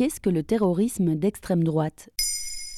Qu'est-ce que le terrorisme d'extrême droite?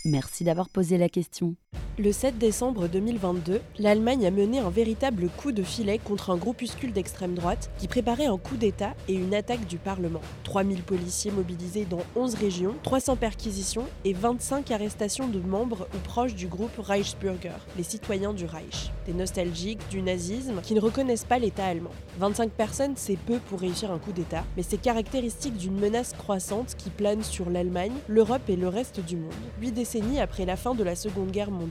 Merci d'avoir posé la question. Le 7 décembre 2022, l'Allemagne a mené un véritable coup de filet contre un groupuscule d'extrême droite qui préparait un coup d'État et une attaque du Parlement. 3000 policiers mobilisés dans 11 régions, 300 perquisitions et 25 arrestations de membres ou proches du groupe Reichsbürger, les citoyens du Reich, des nostalgiques du nazisme qui ne reconnaissent pas l'État allemand. 25 personnes, c'est peu pour réussir un coup d'État, mais c'est caractéristique d'une menace croissante qui plane sur l'Allemagne, l'Europe et le reste du monde. Huit décennies après la fin de la Seconde Guerre mondiale.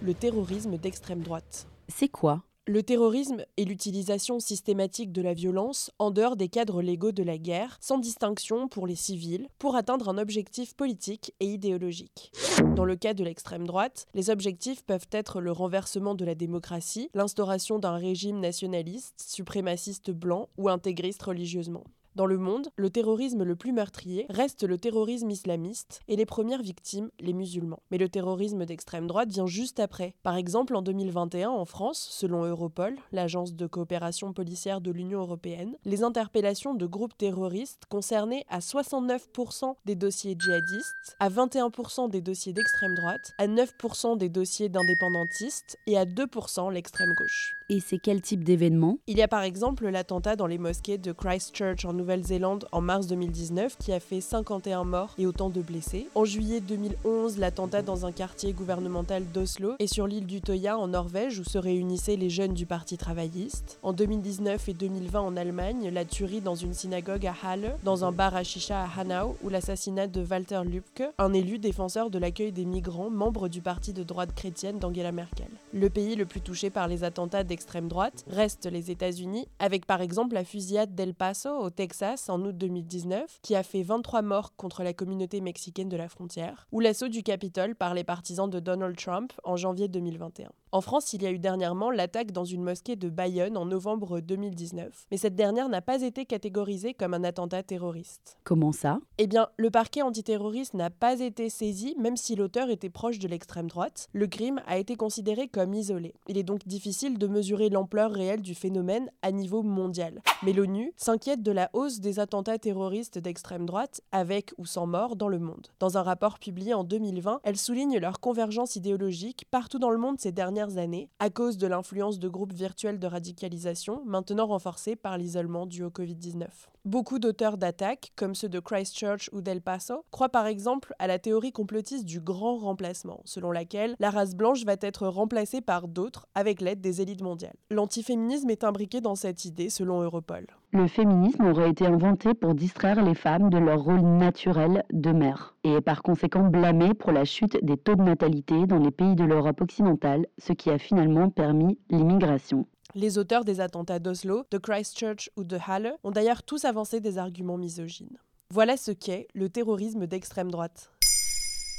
Le terrorisme d'extrême droite. C'est quoi? Le terrorisme est l'utilisation systématique de la violence en dehors des cadres légaux de la guerre, sans distinction pour les civils, pour atteindre un objectif politique et idéologique. Dans le cas de l'extrême droite, les objectifs peuvent être le renversement de la démocratie, l'instauration d'un régime nationaliste, suprémaciste blanc ou intégriste religieusement. Dans le monde, le terrorisme le plus meurtrier reste le terrorisme islamiste et les premières victimes, les musulmans. Mais le terrorisme d'extrême droite vient juste après. Par exemple, en 2021, en France, selon Europol, l'agence de coopération policière de l'Union européenne, les interpellations de groupes terroristes concernaient à 69% des dossiers djihadistes, à 21% des dossiers d'extrême droite, à 9% des dossiers d'indépendantistes et à 2% l'extrême gauche. Et c'est quel type d'événement? Il y a par exemple l'attentat dans les mosquées de Christchurch en Nouvelle-Zélande en mars 2019 qui a fait 51 morts et autant de blessés. En juillet 2011, l'attentat dans un quartier gouvernemental d'Oslo et sur l'île du Toya en Norvège où se réunissaient les jeunes du Parti travailliste. En 2019 et 2020 en Allemagne, la tuerie dans une synagogue à Halle, dans un bar à chicha à Hanau ou l'assassinat de Walter Lübcke, un élu défenseur de l'accueil des migrants, membre du parti de droite chrétienne d'Angela Merkel. Le pays le plus touché par les attentats d'extrême droite reste les États-Unis, avec par exemple la fusillade d'El Paso au Texas en août 2019, qui a fait 23 morts contre la communauté mexicaine de la frontière, ou l'assaut du Capitole par les partisans de Donald Trump en janvier 2021. En France, il y a eu dernièrement l'attaque dans une mosquée de Bayonne en novembre 2019, mais cette dernière n'a pas été catégorisée comme un attentat terroriste. Comment ça? Eh bien, le parquet antiterroriste n'a pas été saisi, même si l'auteur était proche de l'extrême droite. Le crime a été considéré comme isolé. Il est donc difficile de mesurer l'ampleur réelle du phénomène à niveau mondial. Mais l'ONU s'inquiète de la des attentats terroristes d'extrême droite, avec ou sans mort, dans le monde. Dans un rapport publié en 2020, elle souligne leur convergence idéologique partout dans le monde ces dernières années à cause de l'influence de groupes virtuels de radicalisation, maintenant renforcés par l'isolement dû au Covid-19. Beaucoup d'auteurs d'attaques, comme ceux de Christchurch ou d'El Paso, croient par exemple à la théorie complotiste du grand remplacement, selon laquelle la race blanche va être remplacée par d'autres avec l'aide des élites mondiales. L'antiféminisme est imbriqué dans cette idée, selon Europol. Le féminisme aurait été inventé pour distraire les femmes de leur rôle naturel de mère, et est par conséquent blâmé pour la chute des taux de natalité dans les pays de l'Europe occidentale, ce qui a finalement permis l'immigration. Les auteurs des attentats d'Oslo, de Christchurch ou de Halle ont d'ailleurs tous avancé des arguments misogynes. Voilà ce qu'est le terrorisme d'extrême droite.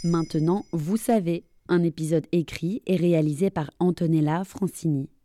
Maintenant, vous savez, un épisode écrit et réalisé par Antonella Francini.